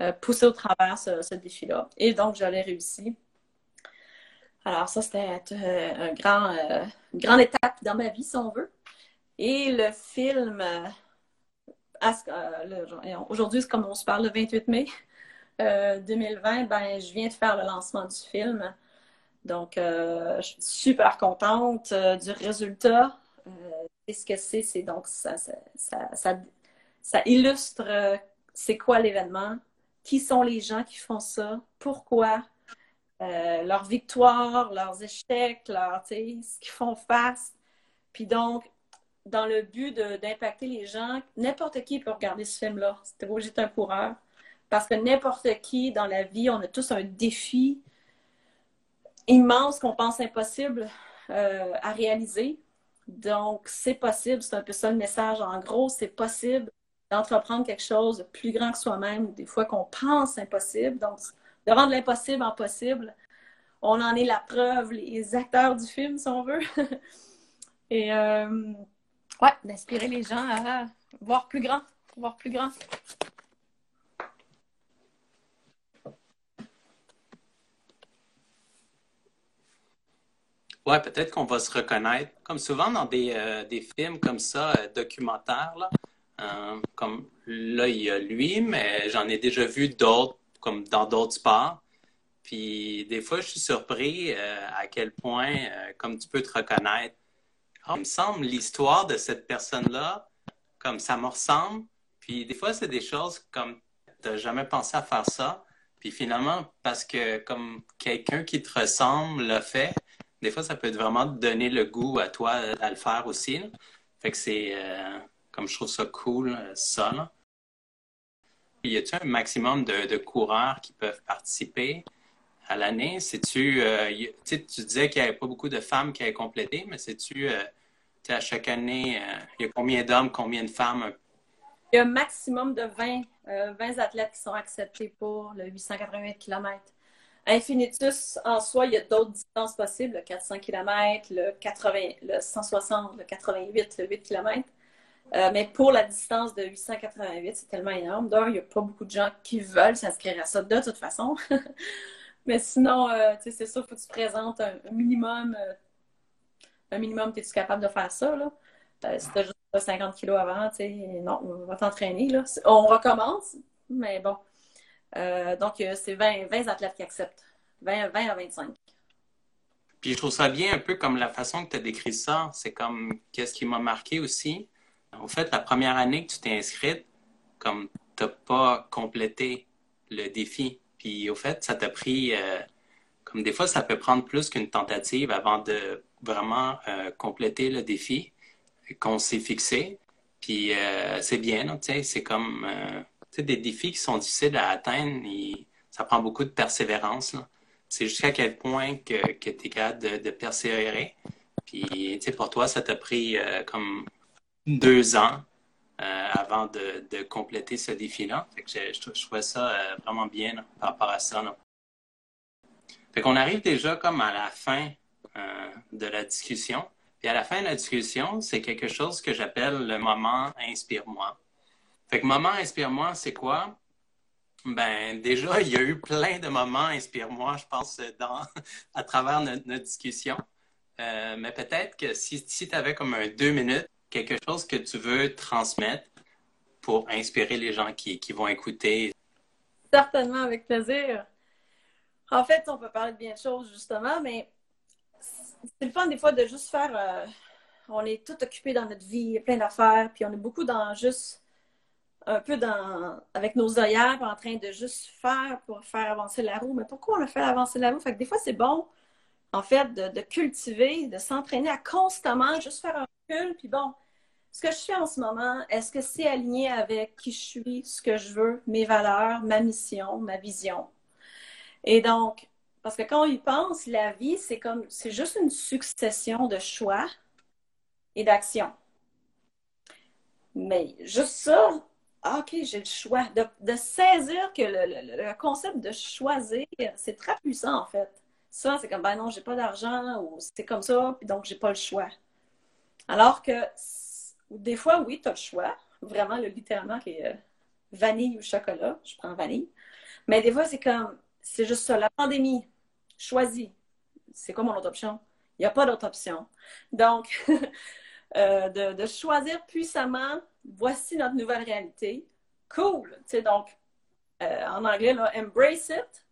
euh, pousser au travers ce, défi-là. Et donc, je l'ai réussi. Alors, ça, c'était euh, un grand, euh, une grande étape dans ma vie, si on veut. Et le film, aujourd'hui, c'est comme on se parle le 28 mai 2020, ben, je viens de faire le lancement du film. Donc, je suis super contente du résultat. et ce que c'est, c'est donc ça, ça illustre c'est quoi l'événement, qui sont les gens qui font ça, pourquoi, euh, leurs victoires, leurs échecs, leur, ce qu'ils font face. Puis donc, dans le but d'impacter les gens, n'importe qui peut regarder ce film-là. C'était j'étais un coureur. Parce que n'importe qui dans la vie, on a tous un défi immense qu'on pense impossible euh, à réaliser. Donc, c'est possible, c'est un peu ça le message. En gros, c'est possible d'entreprendre quelque chose de plus grand que soi-même, des fois qu'on pense impossible. Donc, de rendre l'impossible en possible. On en est la preuve, les acteurs du film, si on veut. Et euh, ouais, d'inspirer les gens à voir plus grand, voir plus grand. Ouais, peut-être qu'on va se reconnaître. Comme souvent dans des, euh, des films comme ça, euh, documentaires, là, comme là, il y a lui, mais j'en ai déjà vu d'autres, comme dans d'autres sports. Puis des fois, je suis surpris euh, à quel point, euh, comme tu peux te reconnaître, oh, il me semble l'histoire de cette personne-là, comme ça me ressemble. Puis des fois, c'est des choses comme tu n'as jamais pensé à faire ça. Puis finalement, parce que comme quelqu'un qui te ressemble l'a fait, des fois, ça peut vraiment te donner le goût à toi à le faire aussi. Fait que c'est comme je trouve ça cool, euh, ça. Y a-t-il un maximum de, coureurs qui peuvent participer à l'année? tu euh, tu disais qu'il n'y avait pas beaucoup de femmes qui avaient complété, mais c'est-tu euh, à chaque année, il y a combien d'hommes, combien de femmes? Il y a un maximum de 20, 20 athlètes qui sont acceptés pour le 888 km. Infinitus, en soi, il y a d'autres distances possibles, le 400 km, le, 80, le 160, le 88, le 8 km. Euh, mais pour la distance de 888, c'est tellement énorme. D'ailleurs, il n'y a pas beaucoup de gens qui veulent s'inscrire à ça de toute façon. mais sinon, euh, c'est sûr, faut que tu présentes un, minimum. Euh, un minimum, es-tu capable de faire ça? Là? si tu as juste 50 kilos avant, non, on va t'entraîner. On recommence, mais bon. donc, c'est 20, 20 athlètes qui acceptent. 20, 20 à 25. Puis je trouve ça bien un peu comme la façon que tu as décrit ça. C'est comme qu'est-ce qui m'a marqué aussi? En fait, la première année que tu t'es inscrite, comme tu n'as pas complété le défi, puis au fait, ça t'a pris, euh, comme des fois, ça peut prendre plus qu'une tentative avant de vraiment euh, compléter le défi qu'on s'est fixé. Puis euh, c'est bien, c'est comme des défis qui sont difficiles à atteindre, et ça prend beaucoup de persévérance. C'est jusqu'à quel point que, tu es capable de, persévérer. Puis, pour toi, ça t'a pris comme deux ans euh, avant de, compléter ce défi-là. Je, je, trouvais ça euh, vraiment bien par rapport à ça. Là. Fait qu'on arrive déjà comme à la fin euh, de la discussion. Puis à la fin de la discussion, c'est quelque chose que j'appelle le moment inspire-moi. Fait que moment inspire-moi, c'est quoi? Ben déjà, il y a eu plein de moments inspire-moi, je pense, dans, à travers notre, discussion. mais peut-être que si, tu avais comme deux minutes quelque chose que tu veux transmettre pour inspirer les gens qui, qui vont écouter? Certainement, avec plaisir. En fait, on peut parler de bien de choses, justement, mais c'est le fun des fois de juste faire. Euh, on est tout occupé dans notre vie, plein d'affaires, puis on est beaucoup dans juste un peu dans avec nos œillères en train de juste faire pour faire avancer la roue. Mais pourquoi on a fait avancer la roue? Fait que des fois, c'est bon, en fait, de, cultiver, de s'entraîner à constamment juste faire un puis bon, ce que je fais en ce moment, est-ce que c'est aligné avec qui je suis, ce que je veux, mes valeurs, ma mission, ma vision? Et donc, parce que quand on y pense, la vie, c'est comme, c'est juste une succession de choix et d'actions. Mais juste ça, ah, OK, j'ai le choix. De, saisir que le, concept de choisir, c'est très puissant, en fait. Ça, c'est comme, ben non, j'ai pas d'argent, ou c'est comme ça, puis donc j'ai pas le choix. Alors que, des fois, oui, tu as le choix. Vraiment, le littéralement, qui est euh, vanille ou chocolat. Je prends vanille. Mais des fois, c'est comme, c'est juste ça. La pandémie, choisis. C'est quoi mon autre option? Il n'y a pas d'autre option. Donc, euh, de, choisir puissamment, voici notre nouvelle réalité. Cool. Tu sais, donc, euh, en anglais, là, embrace it.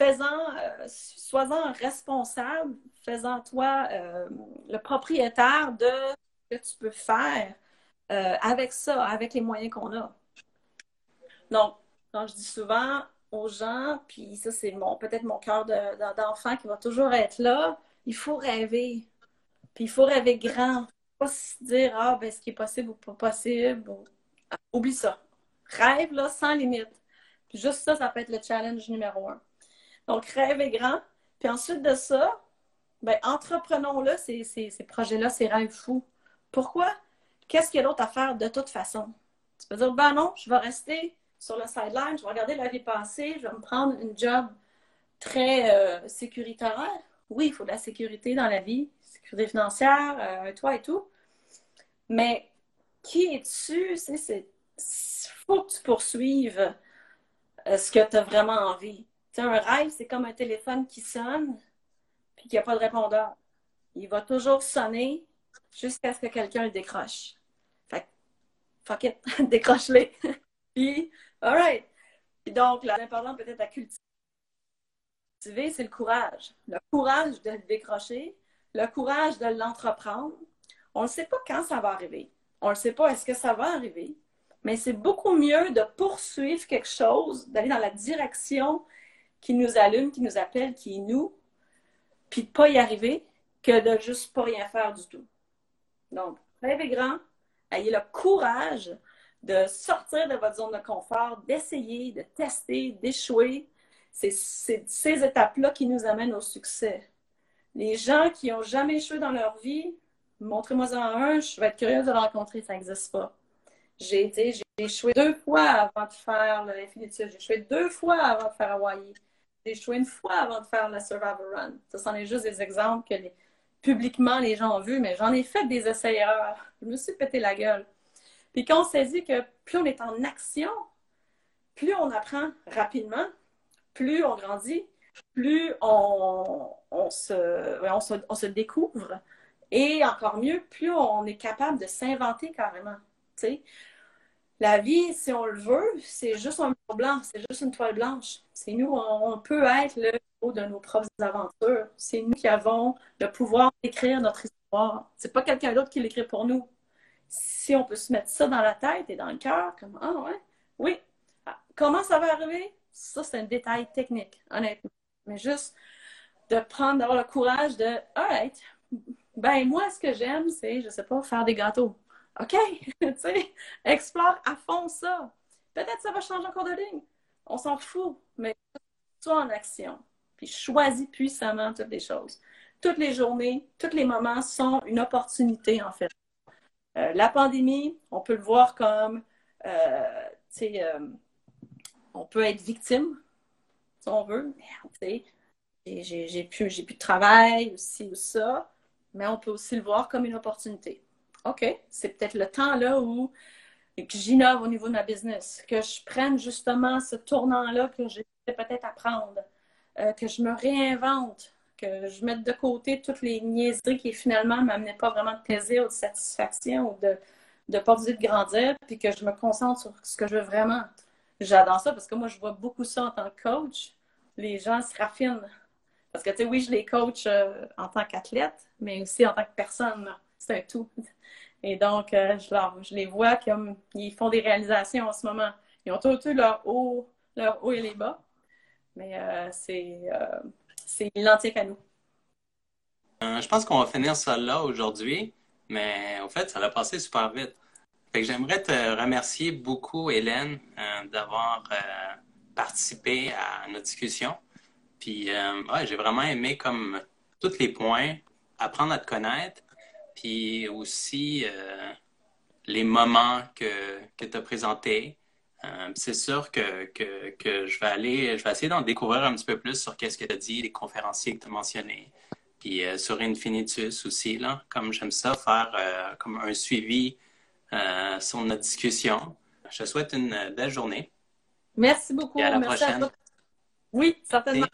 Faisant, euh, sois-en responsable, faisant toi le propriétaire de ce que tu peux faire avec ça, avec les moyens qu'on a. Donc, quand je dis souvent aux gens, puis ça, c'est mon, peut-être mon cœur d'enfant qui va toujours être là, il faut rêver. Puis il faut rêver grand. Pas se dire, ah, ben, ce qui est possible ou pas possible. Oublie ça. Rêve, là, sans limite. Puis juste ça, ça peut être le challenge numéro un. Donc, rêver grand. Puis ensuite de ça, ben, entreprenons-le, ces, ces, projets-là, ces rêves fous. Pourquoi? Qu'est-ce qu'il y a d'autre à faire de toute façon? Tu peux dire, ben non, je vais rester sur le sideline, je vais regarder la vie passée, je vais me prendre une job très euh, sécuritaire. Oui, il faut de la sécurité dans la vie, sécurité financière, euh, toi et tout. Mais qui es-tu? Il faut que tu poursuives euh, ce que tu as vraiment envie. Un rêve, c'est comme un téléphone qui sonne puis qu'il n'y a pas de répondeur. Il va toujours sonner jusqu'à ce que quelqu'un le décroche. Fait fuck it, décroche-les. puis All right. donc, l'important peut-être à cultiver, c'est le courage. Le courage de le décrocher, le courage de l'entreprendre. On ne sait pas quand ça va arriver. On ne sait pas est-ce que ça va arriver. Mais c'est beaucoup mieux de poursuivre quelque chose, d'aller dans la direction qui nous allume, qui nous appelle, qui est nous, puis de pas y arriver, que de juste pas rien faire du tout. Donc, rêvez grand, ayez le courage de sortir de votre zone de confort, d'essayer, de tester, d'échouer. C'est ces étapes-là qui nous amènent au succès. Les gens qui n'ont jamais échoué dans leur vie, montrez-moi en un, je vais être curieuse de le rencontrer, ça n'existe pas. J'ai été, j'ai échoué deux fois avant de faire l'Infinitude. J'ai échoué deux fois avant de faire Hawaii. Échoué une fois avant de faire la Survivor Run. Ça, c'en est juste des exemples que publiquement les gens ont vus, mais j'en ai fait des essais-erreurs. Je me suis pété la gueule. Puis quand on saisit que plus on est en action, plus on apprend rapidement, plus on grandit, plus on, se, on, se, découvre. Et encore mieux, plus on est capable de s'inventer carrément. La vie, si on le veut, c'est juste un mur blanc, c'est juste une toile blanche. C'est nous, on, peut être le héros de nos propres aventures. C'est nous qui avons le pouvoir d'écrire notre histoire. C'est pas quelqu'un d'autre qui l'écrit pour nous si on peut se mettre ça dans la tête et dans le cœur, comme Ah ouais, oui. Ah, comment ça va arriver? Ça, c'est un détail technique, honnêtement. Mais juste de prendre, d'avoir le courage de Alright, ben moi, ce que j'aime, c'est, je sais pas, faire des gâteaux. OK, tu sais, explore à fond ça. Peut-être ça va changer encore de ligne. On s'en fout, mais sois en action. Puis choisis puissamment toutes les choses. Toutes les journées, tous les moments sont une opportunité, en fait. Euh, la pandémie, on peut le voir comme, euh, euh, on peut être victime, si on veut. J'ai plus, plus de travail, aussi ou ça, mais on peut aussi le voir comme une opportunité. OK, c'est peut-être le temps là où j'innove au niveau de ma business, que je prenne justement ce tournant-là que j'ai peut-être à prendre, que je me réinvente, que je mette de côté toutes les niaiseries qui finalement ne m'amenaient pas vraiment de plaisir ou de satisfaction ou de, de de grandir, puis que je me concentre sur ce que je veux vraiment. J'adore ça parce que moi, je vois beaucoup ça en tant que coach. Les gens se raffinent. Parce que, tu sais, oui, je les coach euh, en tant qu'athlète, mais aussi en tant que personne. C'est un tout. Et donc, euh, je, les vois comme ils font des réalisations en ce moment. Ils ont tout, leur haut, leur haut et les bas. Mais euh, c'est c'est identique à nous. Euh, je pense qu'on va finir ça là aujourd'hui, mais au fait, ça va passer super vite. j'aimerais te remercier beaucoup, Hélène, euh, d'avoir euh, participé à notre discussion. Puis, j'ai vraiment aimé comme tous les points, apprendre à te connaître, puis aussi les moments que, que tu as présentés. Euh, c'est sûr que, que, que, je vais aller, je vais essayer d'en découvrir un petit peu plus sur qu'est-ce que tu as dit, les conférenciers que tu as mentionnés. Puis euh, sur Infinitus aussi, là, comme j'aime ça, faire euh, comme un suivi sur notre discussion. Je te souhaite une belle journée. Merci beaucoup. Et à la Merci prochaine. oui, certainement.